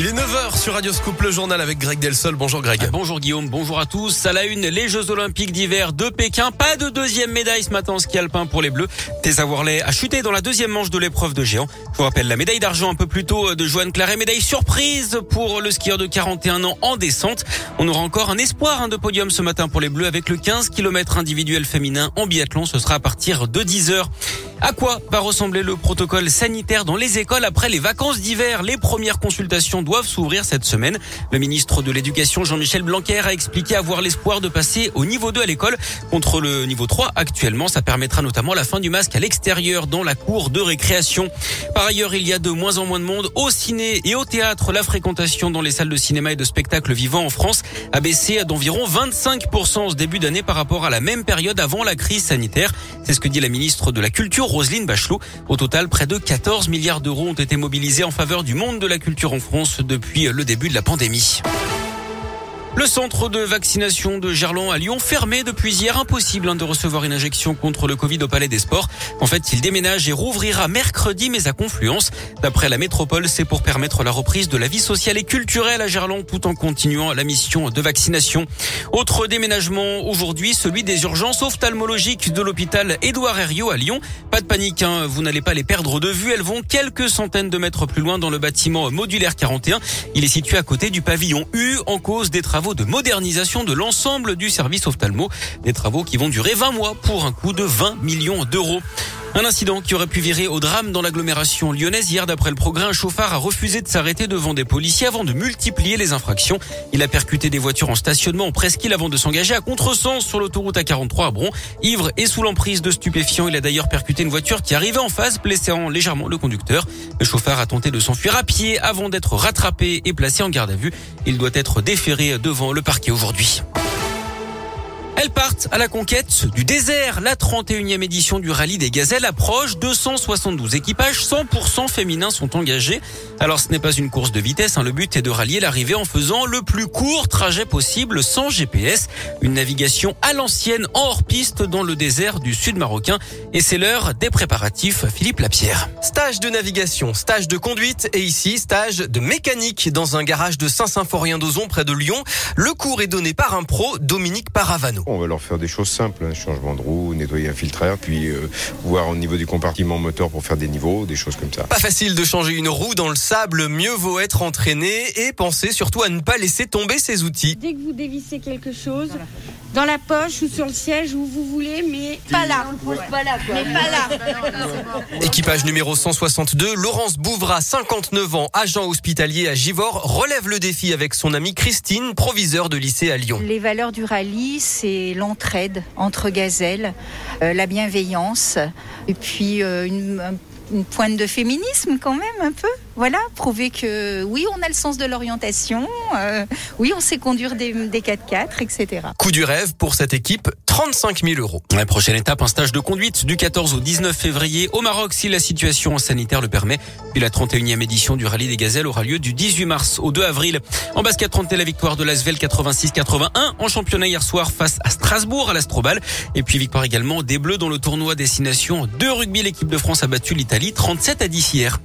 Il est 9h sur Radio Scoop, le journal avec Greg Delsol. Bonjour Greg. Bonjour Guillaume, bonjour à tous. À la une, les Jeux Olympiques d'hiver de Pékin. Pas de deuxième médaille ce matin en ski alpin pour les Bleus. Tessa Worley a chuté dans la deuxième manche de l'épreuve de géant. Je vous rappelle la médaille d'argent un peu plus tôt de Joanne Claret. Médaille surprise pour le skieur de 41 ans en descente. On aura encore un espoir hein, de podium ce matin pour les Bleus avec le 15 km individuel féminin en biathlon. Ce sera à partir de 10 heures. À quoi va ressembler le protocole sanitaire dans les écoles après les vacances d'hiver? Les premières consultations doivent s'ouvrir cette semaine. Le ministre de l'Éducation, Jean-Michel Blanquer, a expliqué avoir l'espoir de passer au niveau 2 à l'école contre le niveau 3 actuellement. Ça permettra notamment la fin du masque à l'extérieur dans la cour de récréation. Par ailleurs, il y a de moins en moins de monde au ciné et au théâtre. La fréquentation dans les salles de cinéma et de spectacle vivant en France a baissé d'environ 25% ce début d'année par rapport à la même période avant la crise sanitaire. C'est ce que dit la ministre de la Culture, Roselyne Bachelot. Au total, près de 14 milliards d'euros ont été mobilisés en faveur du monde de la culture en France depuis le début de la pandémie. Le centre de vaccination de Gerland à Lyon fermé depuis hier. Impossible hein, de recevoir une injection contre le Covid au Palais des Sports. En fait, il déménage et rouvrira mercredi, mais à Confluence. D'après la métropole, c'est pour permettre la reprise de la vie sociale et culturelle à Gerland tout en continuant la mission de vaccination. Autre déménagement aujourd'hui, celui des urgences ophtalmologiques de l'hôpital Édouard Herriot à Lyon. Pas de panique, hein, vous n'allez pas les perdre de vue. Elles vont quelques centaines de mètres plus loin dans le bâtiment modulaire 41. Il est situé à côté du pavillon U en cause des travaux de modernisation de l'ensemble du service ophtalmo. Des travaux qui vont durer 20 mois pour un coût de 20 millions d'euros. Un incident qui aurait pu virer au drame dans l'agglomération lyonnaise. Hier, d'après le progrès, un chauffard a refusé de s'arrêter devant des policiers avant de multiplier les infractions. Il a percuté des voitures en stationnement en presqu'île avant de s'engager à contresens sur l'autoroute A43 à Bron. Ivre et sous l'emprise de stupéfiants, il a d'ailleurs percuté une voiture qui arrivait en face, blessant légèrement le conducteur. Le chauffard a tenté de s'enfuir à pied avant d'être rattrapé et placé en garde à vue. Il doit être déféré devant le parquet aujourd'hui. Elles partent à la conquête du désert. La 31e édition du rallye des gazelles approche. 272 équipages 100% féminins sont engagés. Alors ce n'est pas une course de vitesse. Hein. Le but est de rallier l'arrivée en faisant le plus court trajet possible sans GPS. Une navigation à l'ancienne en hors-piste dans le désert du sud marocain. Et c'est l'heure des préparatifs. Philippe Lapierre. Stage de navigation, stage de conduite et ici stage de mécanique dans un garage de Saint-Symphorien-d'Ozon près de Lyon. Le cours est donné par un pro, Dominique Paravano. On va leur faire des choses simples, hein, changement de roue, nettoyer un filtreur, puis euh, voir au niveau du compartiment moteur pour faire des niveaux, des choses comme ça. Pas facile de changer une roue dans le sable, mieux vaut être entraîné et penser surtout à ne pas laisser tomber ses outils. Dès que vous dévissez quelque chose, dans la poche ou sur le siège où vous voulez, mais pas là. Pas là, Mais pas là. Équipage numéro 162, Laurence Bouvra, 59 ans, agent hospitalier à Givors, relève le défi avec son amie Christine, proviseur de lycée à Lyon. Les valeurs du rallye, c'est l'entraide entre gazelles, euh, la bienveillance, et puis euh, une, une pointe de féminisme quand même un peu. Voilà, prouver que oui, on a le sens de l'orientation, euh, oui, on sait conduire des, des 4x4, etc. Coup du rêve pour cette équipe, 35 000 euros. La prochaine étape, un stage de conduite du 14 au 19 février au Maroc si la situation sanitaire le permet. Puis la 31e édition du rallye des gazelles aura lieu du 18 mars au 2 avril. En basket, 30 la victoire de l'Asvel 86-81 en championnat hier soir face à Strasbourg à l'Astrobal. Et puis victoire également des Bleus dans le tournoi destination de rugby. L'équipe de France a battu l'Italie 37 à 10 hier.